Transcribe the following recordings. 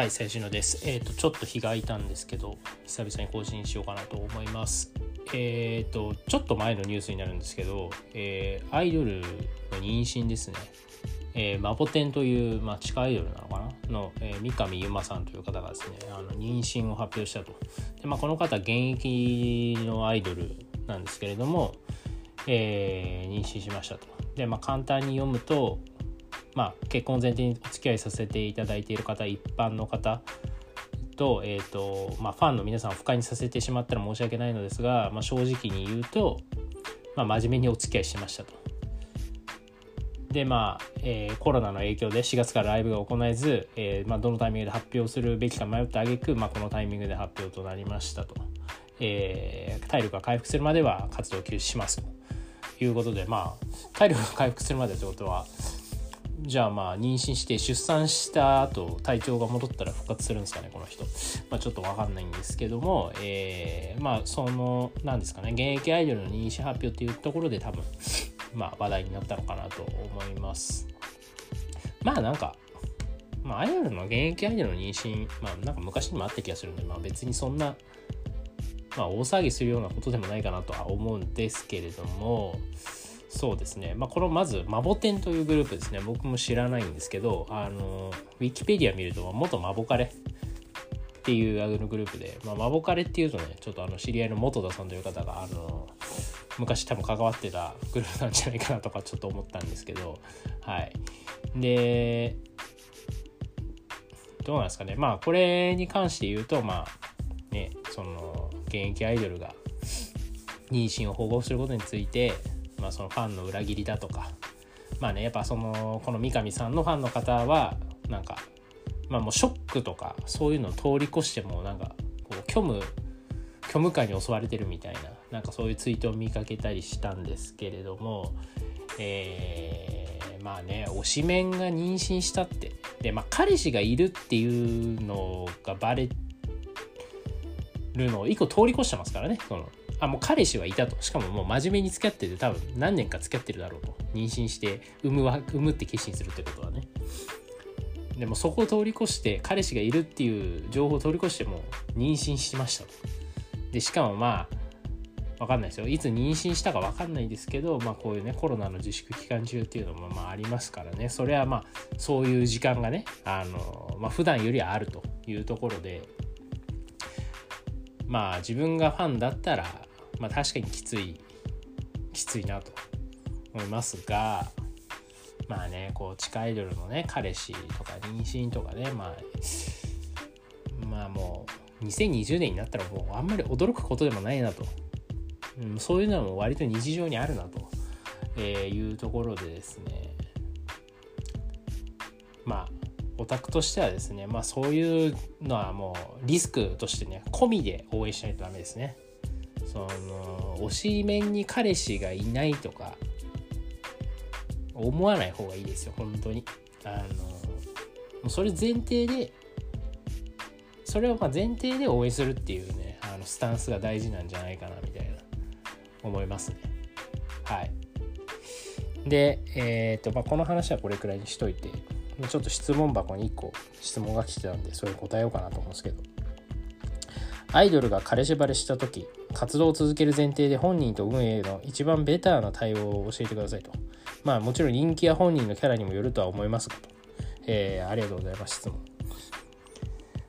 はい、最新のです。えっ、と、ちょっと日が空いたんですけど、久々に更新しようかなと思います。えっ、と、ちょっと前のニュースになるんですけど、えーアイドルの妊娠ですね。えーマボテンという、まあ、地下アイドルなのかな？の、えー三上由真さんという方がですね、あの妊娠を発表したと。で、まあ、この方、現役のアイドルなんですけれども、えー妊娠しましたと。で、まあ、簡単に読むと、まあ、結婚前提にお付き合いさせていただいている方一般の方と,、えーとまあ、ファンの皆さんを不快にさせてしまったら申し訳ないのですが、まあ、正直に言うと、まあ、真面目にお付き合いしましたと。でまあ、えーコロナの影響で4月からライブが行えず、えーまあ、どのタイミングで発表するべきか迷った挙句、まあ、このタイミングで発表となりましたと。えー体力が回復するまでは活動休止しますということでまあ体力が回復するまでってことはじゃあまあ妊娠して出産した後体調が戻ったら復活するんですかねこの人、まあ、ちょっと分かんないんですけども、えーまあそのなんですかね現役アイドルの妊娠発表っていうところで多分 まあ話題になったのかなと思います。まあなんかまあアイドルの現役アイドルの妊娠まあなんか昔にもあった気がするんでまあ別にそんなまあ大騒ぎするようなことでもないかなとは思うんですけれどもそうですね、まあ、このまずマボテンというグループですね。僕も知らないんですけどあのウィキペディア見ると元マボカレっていうあのグループで、まあ、マボカレっていうとねちょっとあの知り合いの元田さんという方があの昔多分関わってたグループなんじゃないかなとかちょっと思ったんですけどはい。でどうなんですかね。まあこれに関して言うとまあねその現役アイドルが妊娠を保護することについてまあ、そのファンの裏切りだとか。まあねやっぱそのこの三上さんのファンの方はなんかまあもうショックとかそういうのを通り越してもなんかこう虚無虚無感に襲われてるみたいななんかそういうツイートを見かけたりしたんですけれどもえーまあね推しメンが妊娠したって。でまあ彼氏がいるっていうのがバレるのを一個通り越してますからねそのあもう彼氏はいたと。しかももう真面目に付き合ってて多分何年か付き合ってるだろうと。妊娠して産むは産むって決心するってことはね。でもそこを通り越して彼氏がいるっていう情報を通り越しても妊娠しましたと。でしかもまあ分かんないですよ。いつ妊娠したか分かんないですけど、まあ、こういうねコロナの自粛期間中っていうのもまあありますからね。それはまあそういう時間がねあの、まあ普段よりはあるというところでまあ自分がファンだったらまあ確かにきついきついなと思いますがまあねこう地下アイドルのね彼氏とか妊娠とかねまあまあもう2020年になったらもうあんまり驚くことでもないなと、うん、そういうのはもう割と日常にあるなと、えーいうところでですね。まあオタクとしてはですねまあそういうのはもうリスクとしてね込みで応援しないとダメですね。その推し面に彼氏がいないとか思わない方がいいですよ本当に。あのもうそれ前提でそれをま前提で応援するっていうねあのスタンスが大事なんじゃないかなみたいな思いますね。はい。でえっ、とまあこの話はこれくらいにしといてちょっと質問箱に1個質問が来てたんでそれ答えようかなと思うんですけど。アイドルが彼氏バレした時活動を続ける前提で本人と運営の一番ベターな対応を教えてくださいと。まあもちろん人気や本人のキャラにもよるとは思いますがと、えーありがとうございます。質問。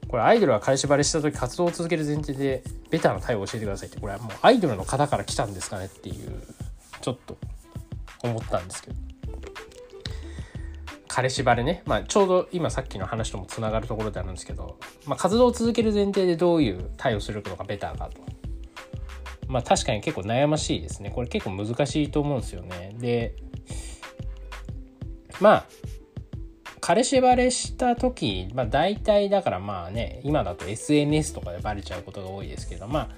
これアイドルが彼氏バレした時活動を続ける前提でベターな対応を教えてくださいって。これはもうアイドルの方から来たんですかねっていうちょっと思ったんですけど。彼氏バレね、まあ、ちょうど今さっきの話ともつながるところであるんですけど、まあ、活動を続ける前提でどういう対応するのがベターかと。まあ確かに結構悩ましいですね。これ結構難しいと思うんですよね。で、まあ、彼氏バレした時、まあ大体だからまあね、今だと SNS とかでバレちゃうことが多いですけど、まあ、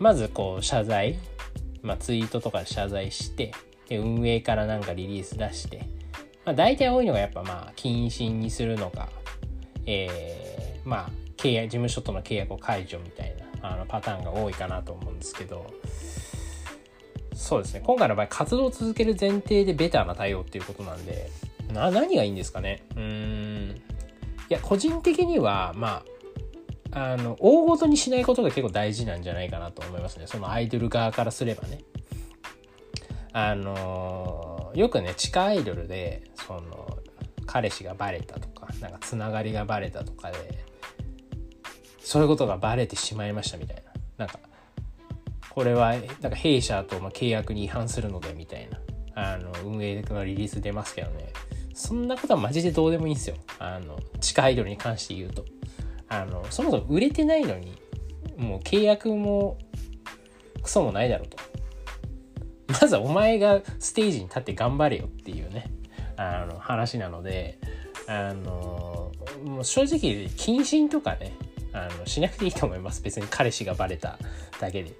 まずこう謝罪、まあツイートとかで謝罪して、で運営からなんかリリース出して、まあ、大体多いのがやっぱまあ謹慎にするのか、えー、まあ契約事務所との契約を解除みたいなあのパターンが多いかなと思うんですけどそうですね。今回の場合活動を続ける前提でベターな対応っていうことなんでな何がいいんですかね？うーん。や個人的にはまああの大ごとにしないことが結構大事なんじゃないかなと思いますね。そのアイドル側からすればね。あのよくね地下アイドルでその彼氏がバレたとかなんかつながりがバレたとかでそういうことがバレてしまいましたみたいな。なんかこれはなんか弊社とま契約に違反するのでみたいな。あの運営のリリース出ますけどね。そんなことはマジでどうでもいいんですよ。あの地下アイドルに関して言うと。あのそもそも売れてないのにもう契約もクソもないだろうと。まずはお前がステージに立って頑張れよっていうね。あの話なのであのもう正直謹慎とかねあのしなくていいと思います。別に彼氏がバレただけで。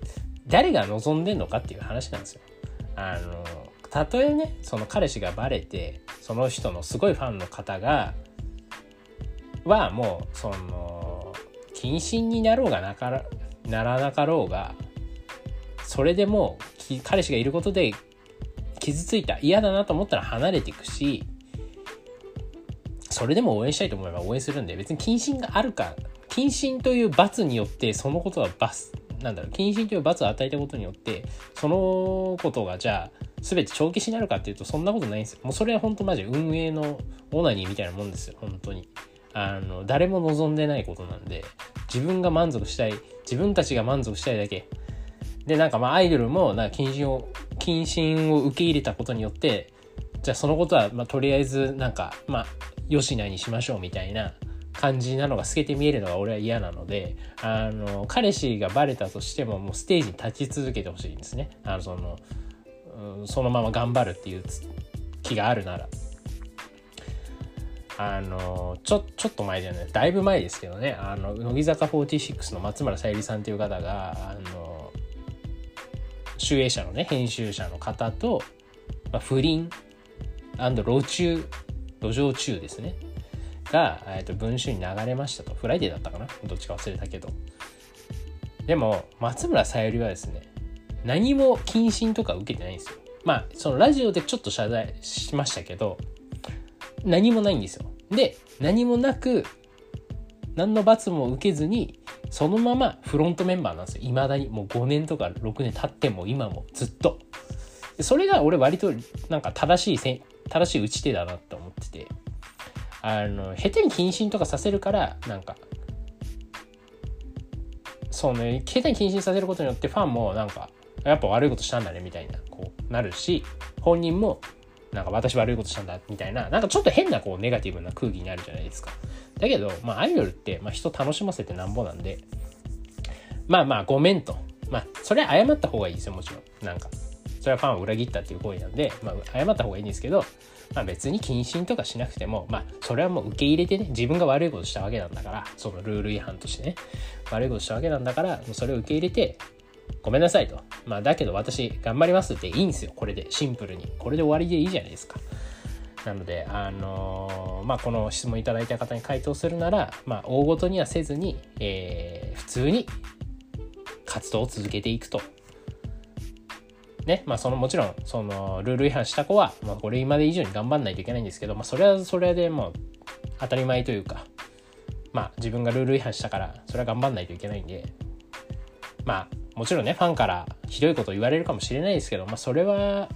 誰が望んでんのかっていう話なんですよ。あのたとえねその彼氏がバレてその人のすごいファンの方がはもうその謹慎になろうがなからならなかろうがそれでも彼氏がいることで傷ついた嫌だなと思ったら離れていくしそれでも応援したいと思えば応援するんで別に謹慎があるか謹慎という罰によってそのことは罰なんだろう謹慎という罰を与えたことによってそのことがじゃあ全て帳消しになるかっていうとそんなことないんですよ。もうそれは本当マジ運営のオナニーみたいなもんですよ本当に。あの誰も望んでないことなんで自分が満足したい自分たちが満足したいだけ。でなんかまあアイドルもなんか謹慎を謹慎を受け入れたことによってじゃあそのことはまあとりあえずなんかまあよしなにしましょうみたいな感じなのが透けて見えるのが俺は嫌なのであの彼氏がバレたとしてももうステージに立ち続けてほしいんですね。あのその、うん、そのまま頑張るっていう気があるなら。あのちょちょっと前じゃないだいぶ前ですけどね。あの乃木坂46の松村沙友理さんという方があの集英社のね編集者の方と、まあ、不倫路チュー路上チューですね。が、えー、と文春に流れましたと。フライデーだったかな？どっちか忘れたけど。でも松村さゆりはですね何も謹慎とか受けてないんですよ。まあそのラジオでちょっと謝罪しましたけど何もないんですよ。で何もなく何の罰も受けずにそのままフロントメンバーなんですよ。いまだにもう5年とか6年経っても今もずっと。それが俺割となんか正しい正しい打ち手だなって思ってて。あの下手に謹慎とかさせるからなんかそうね下手に謹慎させることによってファンもなんかやっぱ悪いことしたんだねみたいなこうなるし本人もなんか私悪いことしたんだみたいななんかちょっと変なこうネガティブな空気になるじゃないですか。だけど、まあ、アイドルって、まあ、人楽しませてなんぼなんで、まあまあ、ごめんと。まあ、それは謝った方がいいですよ、もちろん。なんか、それはファンを裏切ったっていう行為なんで、まあ、謝った方がいいんですけど、まあ別に謹慎とかしなくても、まあ、それはもう受け入れてね、自分が悪いことしたわけなんだから、そのルール違反としてね、悪いことしたわけなんだから、もうそれを受け入れて、ごめんなさいと。まあ、だけど私、頑張りますっていいんですよ、これで、シンプルに。これで終わりでいいじゃないですか。なので、あのー、まあ、この質問いただいた方に回答するなら、まあ、大ごとにはせずに、えー、普通に活動を続けていくと。ね、まあ、そのもちろん、その、ルール違反した子は、まあ、これ今で以上に頑張んないといけないんですけど、まあ、それはそれでもう、当たり前というか、まあ、自分がルール違反したから、それは頑張んないといけないんで、まあ、もちろんね、ファンからひどいこと言われるかもしれないですけど、まあ、それは、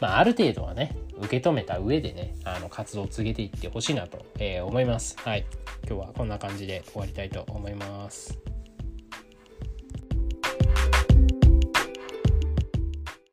まあ、ある程度はね、受け止めた上でね、あの、活動を続けていってほしいなと、えー、思います。はい。今日はこんな感じで終わりたいと思います。